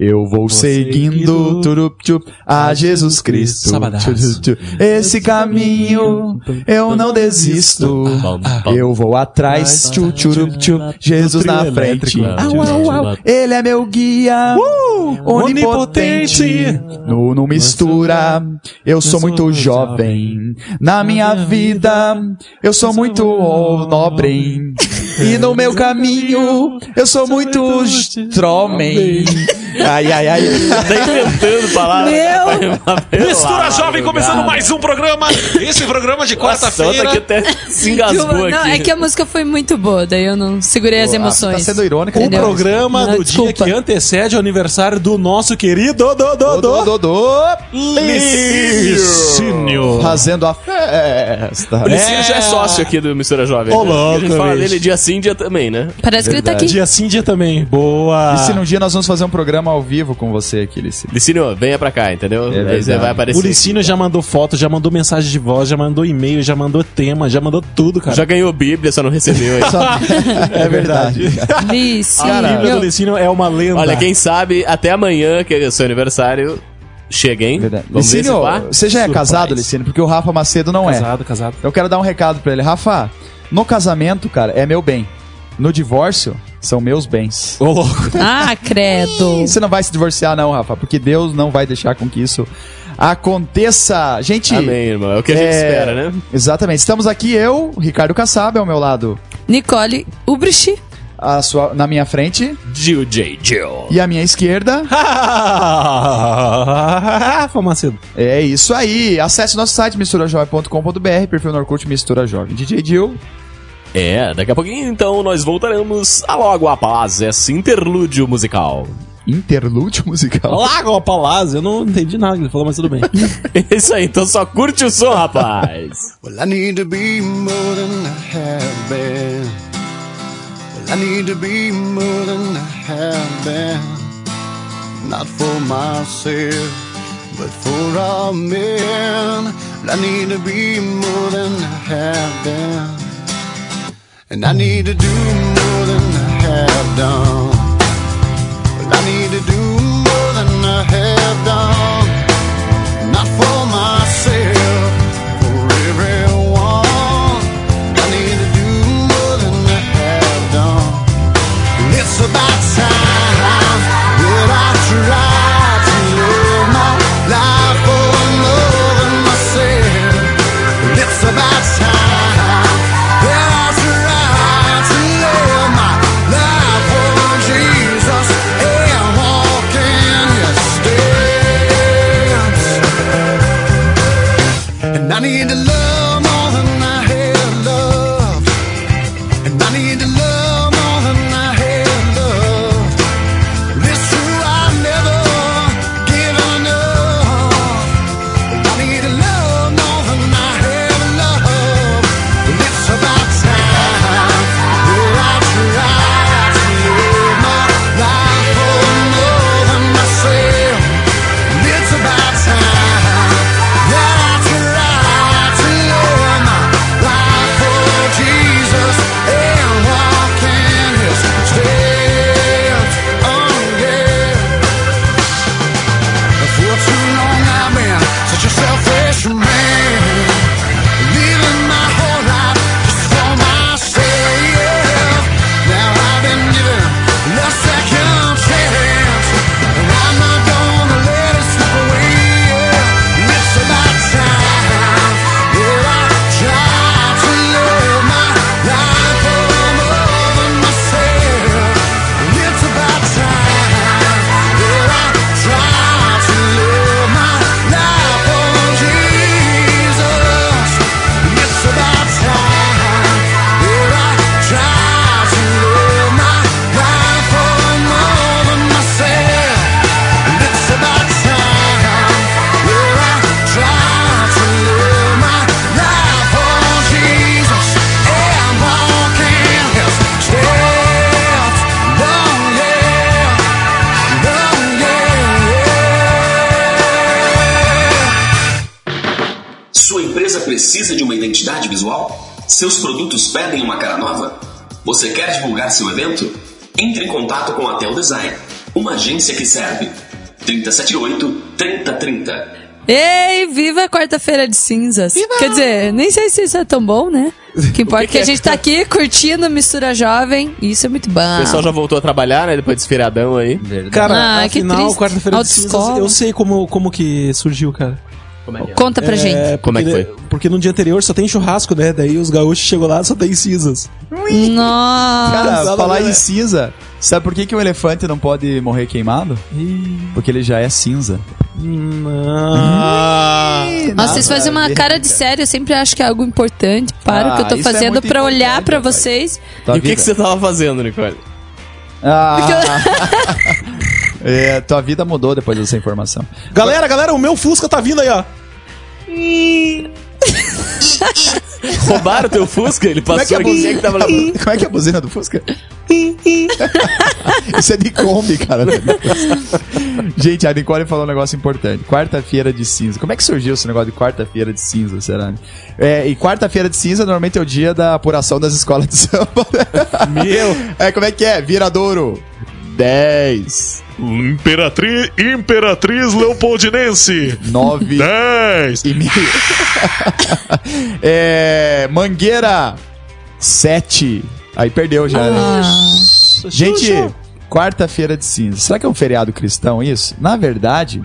Eu vou seguindo turup, tchup, a Jesus Cristo. Esse caminho eu não desisto. Eu vou atrás, tchu, tchurup, Jesus na frente. Au, au, au. Ele é meu guia. Onipotente. onipotente. No, no mistura. Eu sou muito jovem. Na minha vida, eu sou muito nobre. E no meu caminho, eu sou muito stromem. Ai, ai, ai. Tá inventando palavras. Meu! Mistura Jovem começando mais um programa. Esse programa de Nossa, quarta-feira. que até se engasgou Não, aqui. é que a música foi muito boa, daí eu não segurei as Tá emoções. sendo irônica. O programa Não, do dia desculpa. que antecede o aniversário do nosso querido do, do, Do, do, do. Licínio. Fazendo a festa. O Licínio já é sócio aqui do Mistura Jovem. Ô, né? louco, A gente fala dele dia sim, dia também, né? Parece que ele tá aqui. Dia sim, dia também. Boa. E se num dia nós vamos fazer um programa ao vivo com você aqui, Licínio? Licínio, venha pra cá, entendeu? Aí você vai aparecer. O Licínio já mandou foto, já mandou mensagem de voz, já mandou e-mail, já mandou tema, já mandou tudo, cara. Já ganhou Bíblia, só não recebeu aí. É verdade. Lice. A Bíblia do Licínio é uma lenda. Olha, quem sabe até amanhã, que é o seu aniversário, chega, hein? Verdade. Vamos Licínio, você já é Surprise. casado, Licínio? Porque o Rafa Macedo não é. Casado, casado. Eu quero dar um recado pra ele. Rafa, no casamento, cara, é meu bem. No divórcio, são meus bens. Ô, louco. Ah, credo. Você não vai se divorciar, não, Rafa, porque Deus não vai deixar com que isso aconteça. Gente. Amém, irmão. É o que a gente é, espera, né? Exatamente. Estamos aqui, eu, Ricardo Kassab, ao meu lado, Nicole Ubrich. a sua, na minha frente, Jill J. Jill. e à minha esquerda. Rafa Macedo. É isso aí. Acesse nosso site misturajovem.com.br, perfil no Orkut Mistura Jovem. DJ Jill. É, daqui a pouquinho então nós voltaremos a logo após esse interlúdio musical. Interlúdio musical. Lago a Palácio. Eu não entendi nada que ele falou, mas tudo bem. É isso aí, então só curte o som, rapaz. Well, I need to be more than I have been. Well, I need to be more than I have been. Not for myself, but for all men. Well, I need to be more than I have been. And I need to do more than I have done. Well, I need to do more than I have done. Precisa de uma identidade visual? Seus produtos pedem uma cara nova? Você quer divulgar seu evento? Entre em contato com a Tel Design, Uma agência que serve. 378-3030. Ei, viva a quarta-feira de cinzas. Quer dizer, nem sei se isso é tão bom, né? O que importa é que a gente tá aqui curtindo Mistura Jovem. E isso é muito bom. O pessoal já voltou a trabalhar, né? Depois desse feriadão aí. Cara, Ah, que afinal, triste. quarta-feira de cinzas, eu sei como, como que surgiu, cara. Conta pra gente. É, Como é que foi? Porque no dia anterior só tem churrasco, né? Daí os gaúchos chegou lá só tem cinzas. Nossa. Cara, falar em cinza, sabe por que, que um elefante não pode morrer queimado? Porque ele já é cinza. Não. Nossa, vocês fazem uma cara de sério. Eu sempre acho que é algo importante. Para o que eu Ah, tô isso é fazendo muito pra olhar importante, pra rapaz. vocês. Tua e o que, vida- que você tava fazendo, Nicole? Ah. é, tua vida mudou depois dessa informação. Galera, galera, o meu Fusca tá vindo aí, ó. Roubaram teu Fusca? Ele Como é que passou é a buzina? que tava levando? Como é que é a buzina do Fusca? Isso é de Kombi, cara. Gente, a Nicole falou um negócio importante. Quarta-feira de cinza. Como é que surgiu esse negócio de quarta-feira de cinza, será? É, e quarta-feira de cinza normalmente é o dia da apuração das escolas de samba. Meu. É, como é que é? Viradouro. 10, Imperatriz, Imperatriz Leopoldinense. 9 10. e meio. é, Mangueira, 7. Aí perdeu já, né? Gente, quarta-feira de cinza. Será que é um feriado cristão isso? Na verdade,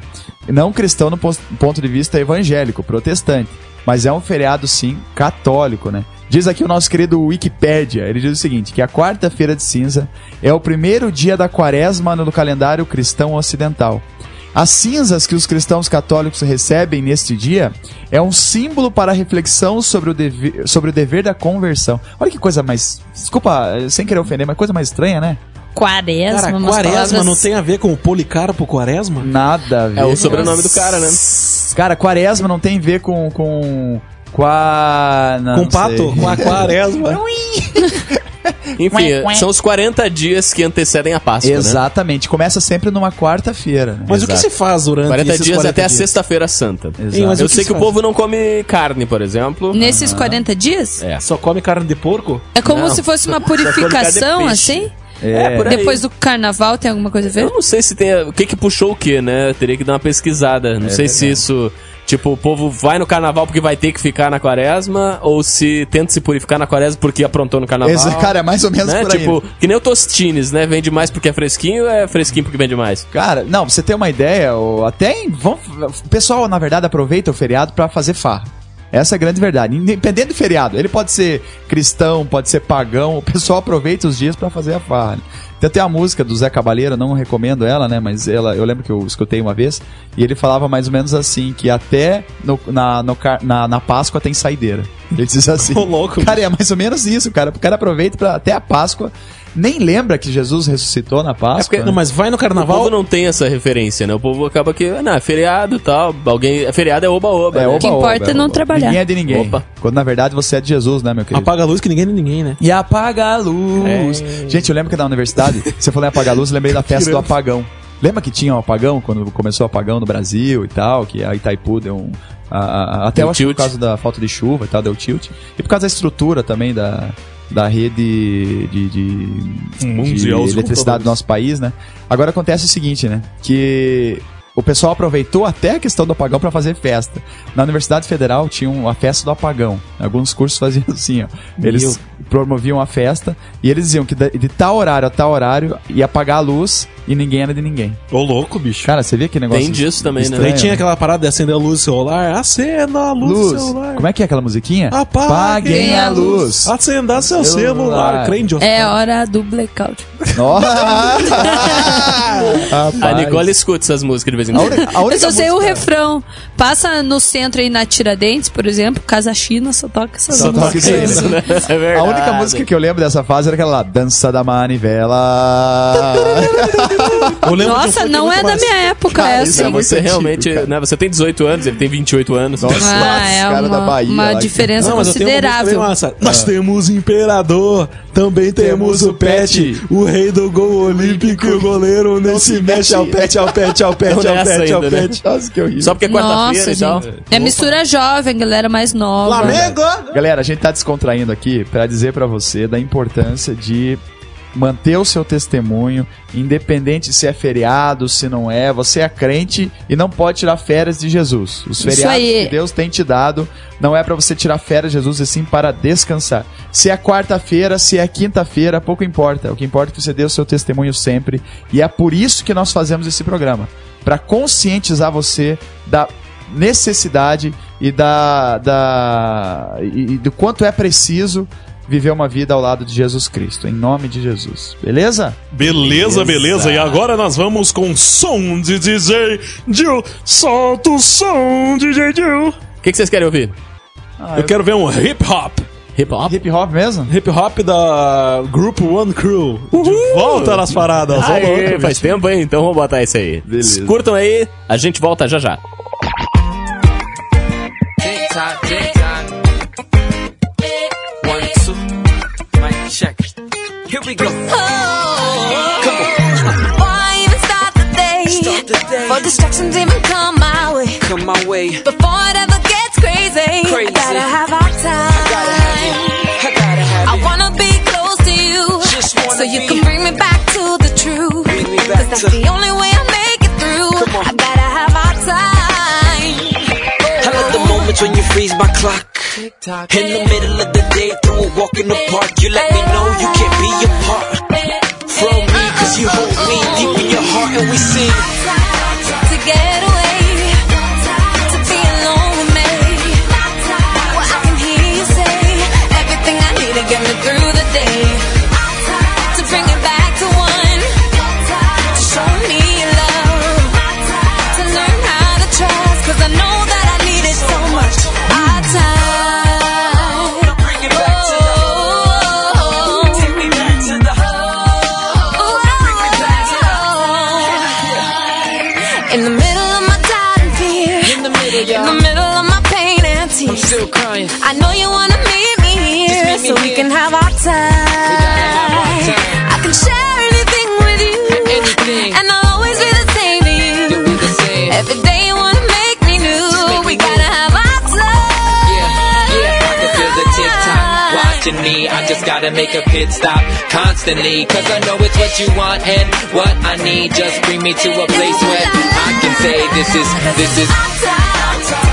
não cristão no ponto de vista evangélico, protestante. Mas é um feriado, sim, católico, né? Diz aqui o nosso querido Wikipédia. Ele diz o seguinte: que a quarta-feira de cinza é o primeiro dia da quaresma no calendário cristão ocidental. As cinzas que os cristãos católicos recebem neste dia é um símbolo para a reflexão sobre o, dever, sobre o dever da conversão. Olha que coisa mais. Desculpa, sem querer ofender, mas coisa mais estranha, né? quaresma, Cara, quaresma palavras- não tem a ver com o Policarpo Quaresma? Nada a ver. É o sobrenome do cara, né? Cara, quaresma não tem a ver com. com. Qua... não, com não pato? sei. Com a quaresma? Enfim, são os 40 dias que antecedem a Páscoa, né? Exatamente. Começa sempre numa quarta-feira. né? Mas o que Exato. se faz durante 40 esses dias 40 até a dias? sexta-feira santa. Exato. mas Eu que sei se que o povo não come carne, por exemplo. Nesses 40 dias? É. Só come carne de porco? É como Não. se fosse uma purificação, assim? É, por aí. Depois do carnaval tem alguma coisa a ver? Eu não sei se tem. O que que puxou o que, né? Eu teria que dar uma pesquisada. Não sei se isso. Tipo, o povo vai no carnaval porque vai ter que ficar na quaresma, ou se tenta se purificar na quaresma porque aprontou no carnaval. Exa- cara, é mais ou menos né? por aí. Tipo, que nem o Tostines, né? Vende mais porque é fresquinho ou é fresquinho porque vende mais? Cara, não, pra você ter uma ideia, o- até em, vão, o pessoal, na verdade, aproveita o feriado pra fazer farra. Essa é a grande verdade. Independente do feriado, ele pode ser cristão, pode ser pagão, o pessoal aproveita os dias pra fazer a farra. Então tem a música do Zé Cabaleiro, eu não recomendo ela, né? Mas ela, eu lembro que eu escutei uma vez, e ele falava mais ou menos assim, que até no- na, no na, na Páscoa tem saideira. Ele diz assim. Ô, louco. Cara, é mais ou menos isso, cara. O cara aproveita pra, até a Páscoa. Nem lembra que Jesus ressuscitou na Páscoa. porque- né? Não, mas vai no O povo carnaval. não tem essa referência, né? O povo acaba que, não, é feriado e tal. Alguém, feriado é oba-oba. É, né? oba, que importa é não trabalhar. Ninguém é de ninguém. Opa. Quando na verdade você é de Jesus, né, meu querido? Apaga a luz que ninguém é de ninguém, né? E apaga a luz. Gente, eu lembro que na universidade, você falou em apagar a luz, eu lembrei da festa do apagão. Lembra que tinha um apagão, quando começou o apagão no Brasil e tal, que a Itaipu deu um... a- a- até Deu eu acho que por tilt. causa da falta de chuva e tal, deu tilt. E por causa da estrutura também da, da rede de, de, de dos eletricidade do nosso país, né? Agora acontece o seguinte, né? Que o pessoal aproveitou até a questão do apagão para fazer festa. Na Universidade Federal tinha a festa do apagão. Alguns cursos faziam assim, ó. Eles promoviam a festa e eles diziam que de tal horário a tal horário ia apagar a luz e ninguém era de ninguém. Ô, louco, bicho. Cara, você via que negócio Tem disso também, né? estranho, Daí tinha aquela parada de acender a luz do celular. Acenda a luz, do luz. celular. Como é que é aquela musiquinha? Apaguem a luz. Acenda seu Celular. celular. Crente, É hora do blackout. Nossa! A Nicole escuta essas músicas de vez em A quando. única, a Eu única só sei o música- refrão. Passa no centro aí na Tiradentes, por exemplo, Casa China, só toca essas Só toca isso aí, né? É verdade. A única música que eu lembro dessa fase era aquela lá, Dança da Manivela. Um Nossa, não é da mais- minha época Cara, essa. é você antigo, realmente, cara. né? Você tem 18 anos, ele tem 28 anos. Nossa. Ah, é cara da uma, Bahia uma lá. diferença Não, considerável. massa. Nós temos imperador, também temos o pet, o rei do gol olímpico e o goleiro não se mexe ao pet, ao pet, ao pet, ao nessa pet, ainda, né? Nossa, que horrível. Só porque é quarta-feira e tal. É mistura jovem, galera mais nova. Flamengo! Galera, a gente tá descontraindo aqui pra dizer pra você da importância de manter o seu testemunho, independente se é feriado, se não é. Você é crente e não pode tirar férias de Jesus. Os Isso feriados aí. que Deus tem te dado não é para você tirar férias de Jesus, e sim para descansar. Se é quarta-feira, se é quinta-feira, pouco importa. O que importa é que você dê o seu testemunho sempre. E é por isso que nós fazemos esse programa para conscientizar você da necessidade e da, da e, e do quanto é preciso viver uma vida ao lado de Jesus Cristo, em nome de Jesus. Beleza? Beleza, beleza. E agora nós vamos com som de DJ Jill. Solta o som, DJ Jill. O que, que vocês querem ouvir? Eu quero ver um hip hop. Hip hop? Hip hop mesmo? Hip hop da Group One Crew. De volta nas paradas. Ô, Aê, louco, faz tempo, hein? Então vamos botar isso aí. Beleza. Curtam aí, a gente volta já já. For distractions even come my way. Come my way. Before it ever gets crazy, Crazy. I gotta have so you can bring me back to the truth. Bring me back Cause that's the only way I make it through. I gotta have our time. I love the moments when you freeze my clock. Tick tock. In the middle of the day, through a walk in the park, you let me know you can't be apart from me, cause you hold me deep in your heart and we sing. Watching me. I just gotta make a pit stop constantly. Cause I know it's what you want and what I need. Just bring me to a place where I can say this is, this is.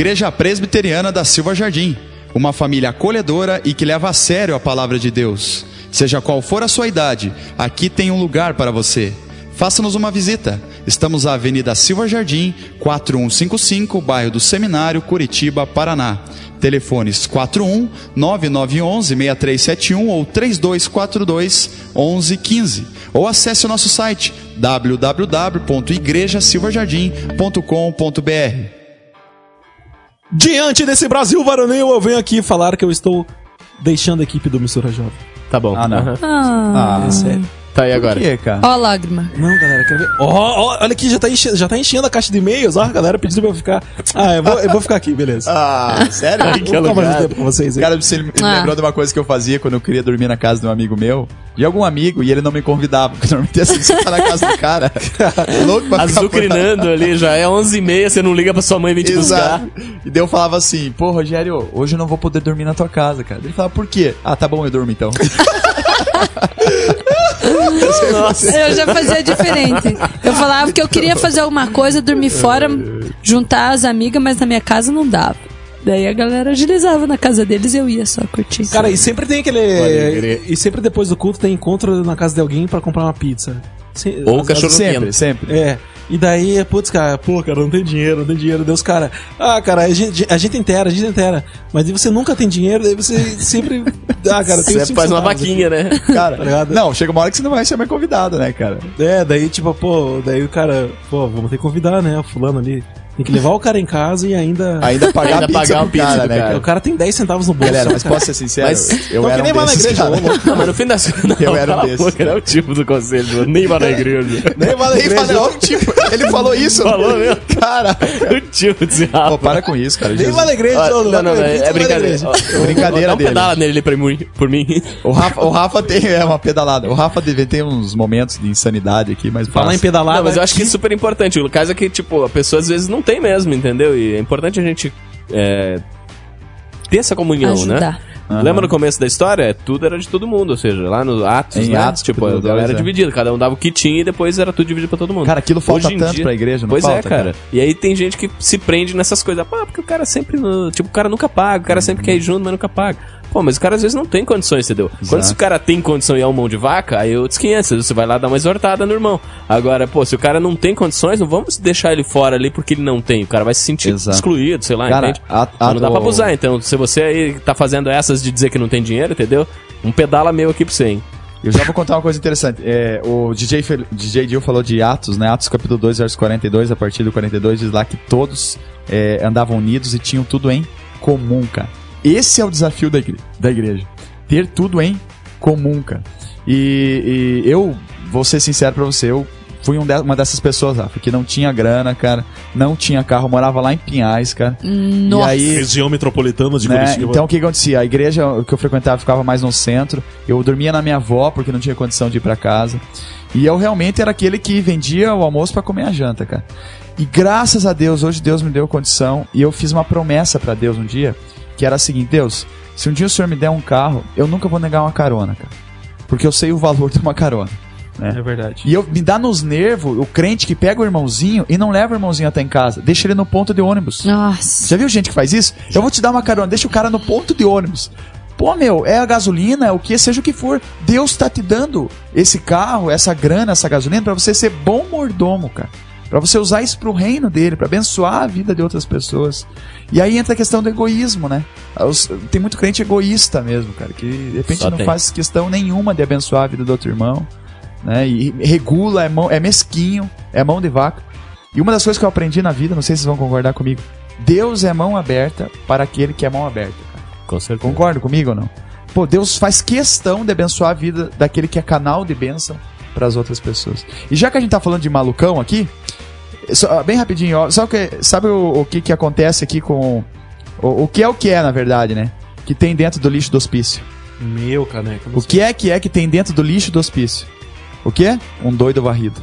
Igreja Presbiteriana da Silva Jardim, uma família acolhedora e que leva a sério a palavra de Deus. Seja qual for a sua idade, aqui tem um lugar para você. Faça-nos uma visita. Estamos na Avenida Silva Jardim, 4155, bairro do Seminário, Curitiba, Paraná. Telefones 41 9911 6371 ou 3242 1115. Ou acesse o nosso site www.igrejasilvajardim.com.br. Diante desse Brasil varonil, eu venho aqui falar que eu estou deixando a equipe do Mistura Jovem. Tá bom. Ah, não. Ah, Ah, É sério. Tá aí agora. Por quê, cara? Ó a lágrima. Não, galera, quero ver. Ó, ó, olha aqui, já tá, enchendo, já tá enchendo a caixa de e-mails, ó, a galera pedindo pra eu ficar. Ah, eu vou, eu vou ficar aqui, beleza. Ah, sério? Vou ficar mais um tempo com vocês aí. Cara, você me Ah. lembrou de uma coisa que eu fazia quando eu queria dormir na casa de um amigo meu. De algum amigo, e ele não me convidava. Porque normalmente assim, você tá na casa do cara. é louco pra ficar Azucrinando ali, já é 11h30, você não liga pra sua mãe vir te buscar. E daí eu falava assim, pô, Rogério, hoje eu não vou poder dormir na tua casa, cara. Ele falava, por quê? Ah, tá bom, eu durmo então. Eu já fazia diferente. Eu falava que eu queria fazer alguma coisa, dormir fora, juntar as amigas, mas na minha casa não dava. Daí a galera agilizava na casa deles e eu ia só curtir. Cara, e sempre tem aquele. E sempre depois do culto tem encontro na casa de alguém pra comprar uma pizza. Se- Ou às- cachorro sempre, sempre. É. E daí, putz, cara, pô, cara, não tem dinheiro, não tem dinheiro. Deus, cara, ah, cara, a gente, a gente inteira, a gente inteira. Mas daí você nunca tem dinheiro, daí você sempre. Ah, cara, tem Você faz uma centavos aqui. vaquinha, né? Cara, Tá não, chega uma hora que você não vai ser mais convidado, né, cara? É, daí, tipo, pô, daí o cara, pô, vamos ter que convidar, né, o fulano ali. Tem que levar o cara em casa e ainda. Ainda pagar Ainda a pizza pagar a pizza cara, do né, cara. O cara tem 10 centavos no bolso. Galera, mas cara. posso ser sincero? Mas- eu Não, era que nem um vai na igreja. Não, mas no fim das contas. Eu era um desses. boca, não é o tipo do conselho, nem vai na igreja. Nem vai na igreja. falou, tipo, ele falou isso. Falou mesmo. Cara, o tipo desse pô, para com isso, cara. Nem vai na igreja, Não, não, na é, é brincadeira. Brincadeira dele. pedala nele ali pra mim. Por mim. O Rafa, o Rafa tem é, uma pedalada. O Rafa deve ter uns momentos de insanidade aqui, mas Falar em pedalada. Não, mas eu acho que é super importante. O caso é que, tipo, a pessoa às vezes não tem mesmo, entendeu? E é importante a gente é, ter essa comunhão, né? Ajudar. Lembra no começo da história? Tudo era de todo mundo, ou seja, lá no Atos, Em né? Atos, tipo, a galera era é. dividida, cada um dava o que tinha e depois era tudo dividido pra todo mundo. Cara, aquilo falta Hoje em tanto dia- pra igreja, não Pois falta, é, cara. E aí tem gente que se prende nessas coisas. Pá, porque o cara sempre. Tipo, o cara nunca paga, o cara sempre quer ir junto, mas nunca paga. Pô, mas o cara às vezes não tem condições, entendeu? Quando se o cara tem condição e é um mão de vaca, aí eu desquinhenço, você vai lá dar uma exortada no irmão. Agora, pô, se o cara não tem condições, não vamos deixar ele fora ali porque ele não tem. O cara vai se sentir Exato. excluído, sei lá, Cara, entende? a- a- Mas não dá pra abusar, então. Se você aí tá fazendo essas de dizer que não tem dinheiro, entendeu? Um pedala meu aqui pra você, hein? Eu já vou contar uma coisa interessante. É, o DJ, Fel- DJ Dio falou de Atos, né? Atos capítulo 2, verso 42. A partir do 42 diz lá que todos é, andavam unidos e tinham tudo em comum, cara. Esse é o desafio da igreja. Da igreja. Ter tudo em comum, cara. E, e eu vou ser sincero pra você, eu fui um de- uma dessas pessoas, Rafa, que não tinha grana, cara, não tinha carro, morava lá em Pinhais, cara. Nossa. E aí, Região metropolitana de né? Curitiba. Então o que acontecia? A igreja que eu frequentava ficava mais no centro. Eu dormia na minha avó porque não tinha condição de ir pra casa. E eu realmente era aquele que vendia o almoço pra comer a janta, cara. E graças a Deus, hoje Deus me deu condição e eu fiz uma promessa pra Deus um dia, que era a seguinte: Deus, se um dia o Senhor me der um carro, eu nunca vou negar uma carona, cara. Porque eu sei o valor de uma carona. Né? É verdade. E eu, me dá nos nervos o crente que pega o irmãozinho e não leva o irmãozinho até em casa, deixa ele no ponto de ônibus. Nossa. Já viu gente que faz isso? Eu vou te dar uma carona, deixa o cara no ponto de ônibus. Pô, meu, é a gasolina, é o que, seja o que for. Deus tá te dando esse carro, essa grana, essa gasolina pra você ser bom mordomo, cara. Pra você usar isso pro reino dele, pra abençoar a vida de outras pessoas. E aí entra a questão do egoísmo, né? Tem muito crente egoísta mesmo, cara, que de repente Só não tem. faz questão nenhuma de abençoar a vida do outro irmão, né? E regula, é, mão, é mesquinho, é mão de vaca. E uma das coisas que eu aprendi na vida, não sei se vocês vão concordar comigo, Deus é mão aberta para aquele que é mão aberta. cara. Com certeza. Concorda comigo ou não? Pô, Deus faz questão de abençoar a vida daquele que é canal de bênção para as outras pessoas. E já que a gente tá falando de malucão aqui, só- bem rapidinho, ó, sabe, o que, sabe o, o que, que acontece aqui com. O, o que é o que é, na verdade, né? Que tem dentro do lixo do hospício. Meu caneca. O que é que é que tem dentro do lixo do hospício? O que? Um doido varrido.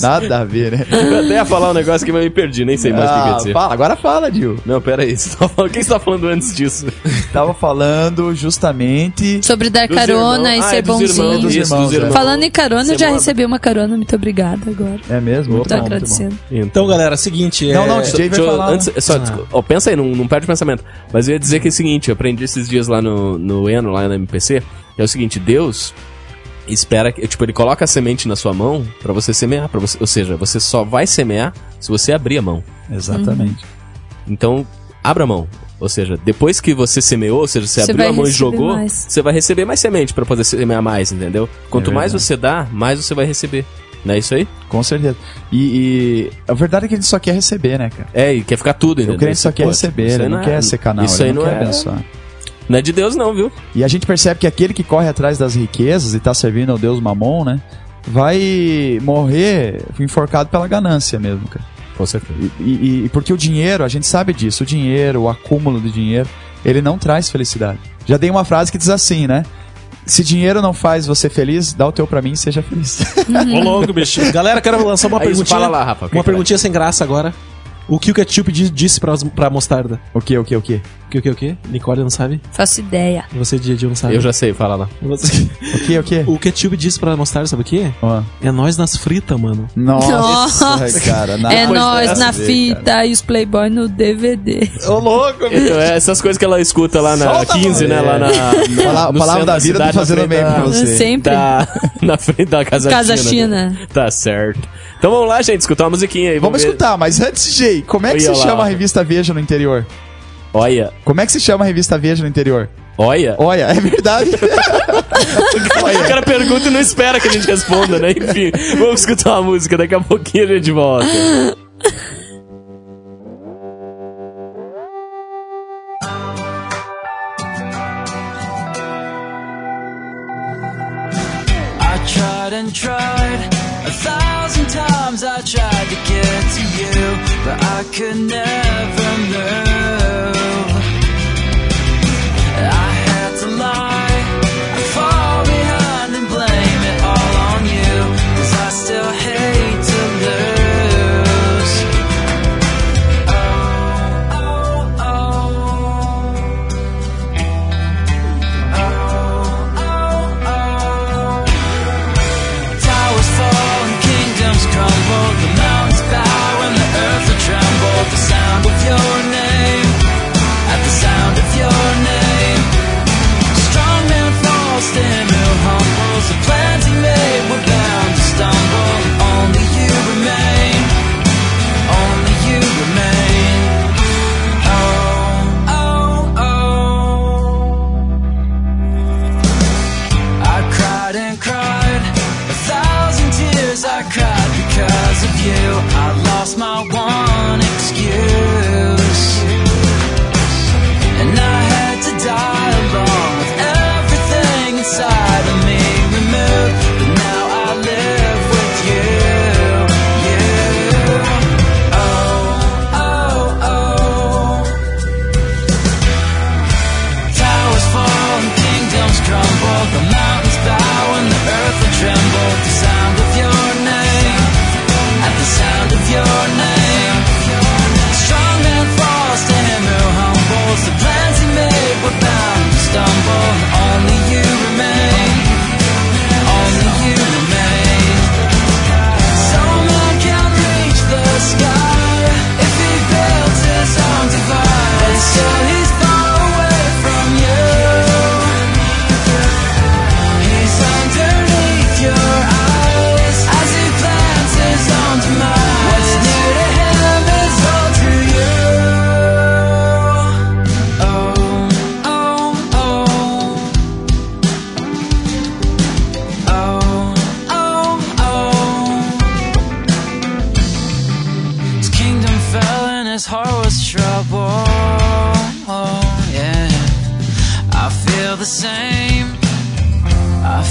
Nada a ver, né? Eu até ia falar um negócio que eu me perdi, nem sei mais o que que ia Ah, dizer. fala, agora fala, Dil. Não, pera aí. Você tá falando... O que você tá falando antes disso? Tava falando justamente. Sobre dar carona irmãos. e Ah, ser é dos bonzinho. irmãos, Dos isso, irmãos, é. Falando em carona, eu já recebi uma carona. Muito obrigada agora. É mesmo? Tô Muito bom, muito bom. agradecendo. Então, galera, seguinte. Não, é... não, DJ vai falar. antes- só, desculpa, ó, pensa aí, não, não perde o pensamento. Mas eu ia dizer que é o seguinte, eu aprendi esses dias lá no, no Eno, lá na MPC, é o seguinte, Deus espera que, tipo, ele coloca a semente na sua mão pra você semear, para você, ou seja, você só vai semear se você abrir a mão. Exatamente. Então, abra a mão. Ou seja, depois que você semeou, ou seja, você, Você abriu a mão e jogou, mais. você vai receber mais semente pra poder semear mais, entendeu? Quanto É mais você dá, mais você vai receber. Não é isso aí? Com certeza. E, e a verdade é que a gente só quer receber, né, cara? É, e quer ficar tudo, entendeu? O crente só Isso, quer receber, ele não é- quer ser canal, Isso ele aí não não quer é abençoar. Não é de Deus, não, viu? E a gente percebe que aquele que corre atrás das riquezas e tá servindo ao Deus Mamon, né? Vai morrer enforcado pela ganância mesmo, cara. Com certeza. E, e- e porque o dinheiro, a gente sabe disso, o dinheiro, o acúmulo de dinheiro, ele não traz felicidade. Já dei uma frase que diz assim, né? Se dinheiro não faz você feliz, dá o teu pra mim e seja feliz. Ô louco, bicho. Galera, quero lançar uma Aí, perguntinha. fala lá, Rafa, uma vai? perguntinha sem graça agora. O que o ketchup di- disse pra, pra mostarda? o que, o que, o que? O que, o que, o que? Nicole não sabe? Faço ideia. E você, Didi, não sabe? Eu já sei, fala lá. Você- O que, o que? O ketchup disse pra mostarda, sabe o quê? Ó. É nós nas fritas, mano. Nossa, Nossa. cara. nada é nós na ver, fita cara. e os Playboy no DVD. Ô louco, Então, é essas coisas que ela escuta lá na Solta, 15, né? Lá na. Pala- no palavra da vida tá fazendo bem pra você. Sempre. Da, na frente da Casa, Casa China. né? Tá certo. Então vamos lá, gente, escutar uma musiquinha aí. Vamos ver- escutar, mas antes, Jay, como é que Olha se lá. chama a revista Veja no interior? Olha, Como é que se chama a revista Veja no interior? olha. Olha, é verdade. O cara pergunta e não espera que a gente responda, né? Enfim, vamos escutar uma música, daqui a pouquinho a gente volta. I tried and tried a thousand times. I tried to get to you, but I could never move.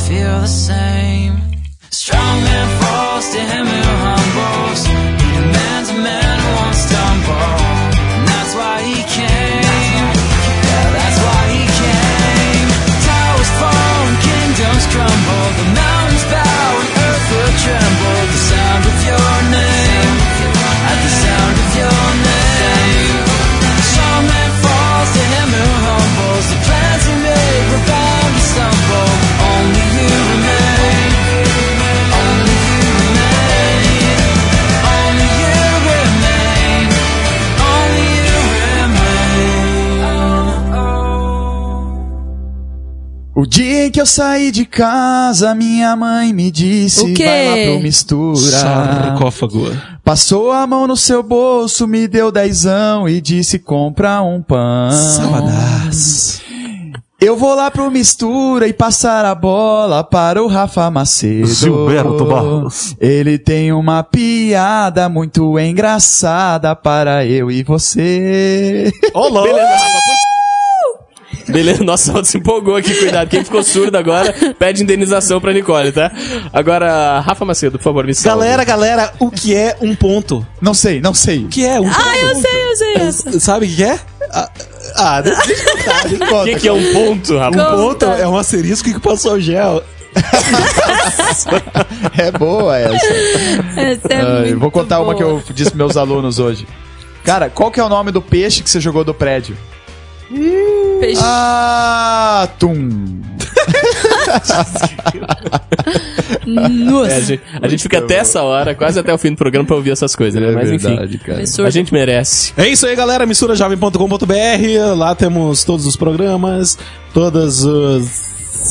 feel the same. Strong and to him who humbles. O dia em que eu saí de casa, minha mãe me disse: O quê? vai lá pro mistura. Sarcófago. Passou a mão no seu bolso, me deu dezão e disse: compra um pão. Saladaço. Eu vou lá pro mistura e passar a bola para o Rafa Macedo. Gilberto Barros. Ele tem uma piada muito engraçada para eu e você. Beleza, Rafa. Beleza, nossa, ela se empolgou aqui, cuidado. Quem ficou surdo agora, pede indenização pra Nicole, tá? Agora, Rafa Macedo, por favor, me salve. Galera, galera, o que é um ponto? Não sei, não sei. O que é um Ah, eu sei, eu sei essa. Sabe o que é? Ah, Ah, deixa eu contar, deixa O que, que é um ponto, Rafa? Um ponto é um asterisco que passou o gel. É boa essa. Essa é muito vou contar uma boa. que eu disse pros meus alunos hoje. Cara, qual que é o nome do peixe que você jogou do prédio? Peixe. Ah, tum. Nossa. É, a, gente, a gente fica até essa hora, quase até o fim do programa, pra ouvir essas coisas, né? Mas enfim, É cara. a gente merece. É isso aí, galera. Misturajovem.com.br. Lá temos todos os programas, todos os,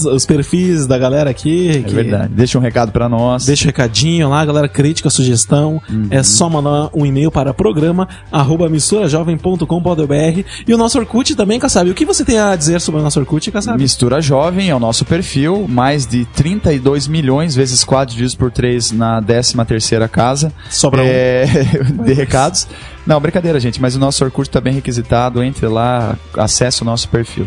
os perfis da galera aqui. É verdade. Deixa um recado pra nós. Deixa um recadinho lá, galera. Crítica, sugestão. É só mandar um e-mail para programa arroba misturajovem.com.br. E o nosso Orkut também, Kassab. O que você tem a dizer sobre o nosso Orkut, Kassab? Mistura Jovem é o nosso perfil, mais de 32 milhões vezes 4 dias por 3 na 13 terceira casa Sobra um. é, de recados. Não, brincadeira, gente, mas o nosso Orkut tá bem requisitado, entre lá, acesse o nosso perfil.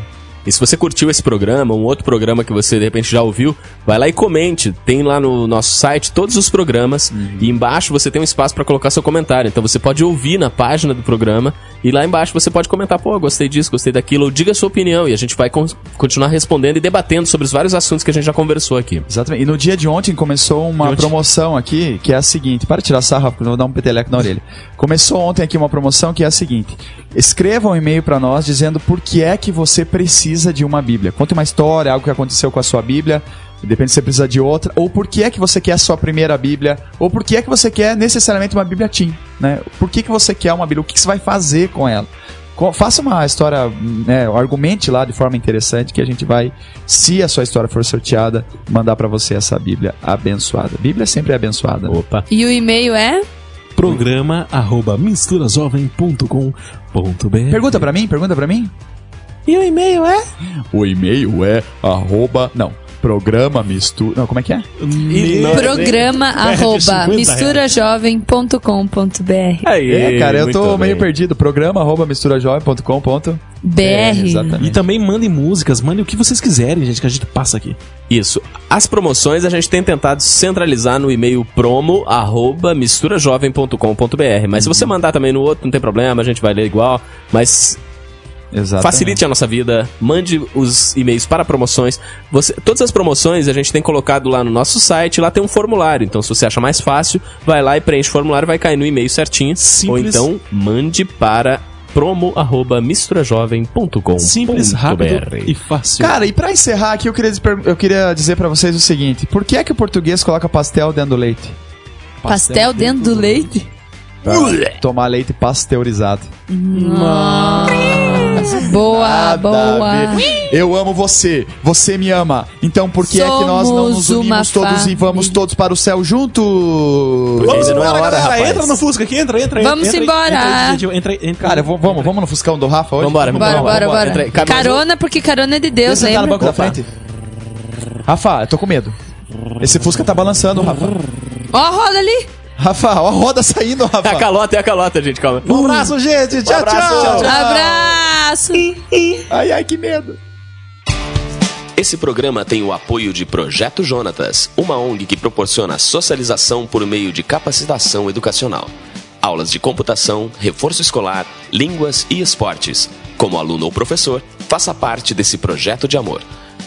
E se você curtiu esse programa, um outro programa que você de repente já ouviu, vai lá e comente. Tem lá no nosso site todos os programas e embaixo você tem um espaço para colocar seu comentário. Então você pode ouvir na página do programa e lá embaixo você pode comentar, pô, gostei disso, gostei daquilo, ou diga a sua opinião e a gente vai con- continuar respondendo e debatendo sobre os vários assuntos que a gente já conversou aqui. Exatamente. E no dia de ontem começou uma promoção aqui, que é a seguinte. Para de tirar sarra, porque eu vou dar um peteleco na orelha. Começou ontem aqui uma promoção que é a seguinte. Escreva um e-mail para nós dizendo por que é que você precisa de uma Bíblia. Conte uma história, algo que aconteceu com a sua Bíblia. Depende se você precisa de outra. Ou por que é que você quer a sua primeira Bíblia. Ou por que é que você quer necessariamente uma Bíblia Tim. Né? Por que, que você quer uma Bíblia? O que, que você vai fazer com ela? Faça uma história, né, argumente lá de forma interessante que a gente vai, se a sua história for sorteada, mandar pra você essa Bíblia abençoada. Bíblia sempre é abençoada. Opa. E o e-mail é? Programa arroba misturajovem.com.br. Pergunta pra mim, pergunta pra mim. E o e-mail é? O e-mail é arroba, não, programa mistura, não, como é que é? Me- Programa arroba 50 misturajovem.com.br Aí, é, cara, eu tô meio bem. perdido. Programa arroba misturajovem.com.br. BR. exatamente. E também mandem músicas, mandem o que vocês quiserem, gente, que a gente passa aqui. Isso. As promoções a gente tem tentado centralizar no e-mail promo arroba misturajovem.com.br. Mas se você mandar também no outro, não tem problema, a gente vai ler igual. Mas Exatamente. facilite a nossa vida, mande os e-mails para promoções. Você, todas as promoções a gente tem colocado lá no nosso site, lá tem um formulário. Então, se você acha mais fácil, vai lá e preenche o formulário, vai cair no e-mail certinho. Simples. Ou então, mande para promo arroba misturajovem.com.br. Simples, rápido e fácil. Cara, e pra encerrar aqui, eu queria, dizer- eu queria dizer pra vocês o seguinte: por que é que o português coloca pastel dentro do leite? Pastel dentro do leite? Pra tomar leite pasteurizado. Boa, Nada boa. Eu amo você, você me ama. Então por que é que nós não nos Somos uma unimos todos e vamos família. todos para o céu juntos? Vamos Ainda não é embora, hora, galera. rapaz. Entra no Fusca aqui, entra, entra. Vamos entra, embora. Entra, entra, entra, entra, Cara, vamos, vamos no Fuscão do Rafa hoje? Vambora, Bora, Vamos, bora, vamos, bora. entra aí. Cabe mais Carona, porque carona é de Deus, Deixa eu sentar no lembra? banco da frente. Rafa, eu tô com medo. Esse Fusca tá balançando, Rafa. Ó a roda ali. Rafa, ó a roda saindo, É a Rafa. calota, é a calota, gente, calma. Um abraço, gente. Tchau, abraço, tchau. tchau, tchau. Abraço. Ai, ai, que medo. Esse programa tem o apoio de Projeto Jonatas, uma ONG que proporciona socialização por meio de capacitação educacional. Aulas de computação, reforço escolar, línguas e esportes. Como aluno ou professor, faça parte desse projeto de amor.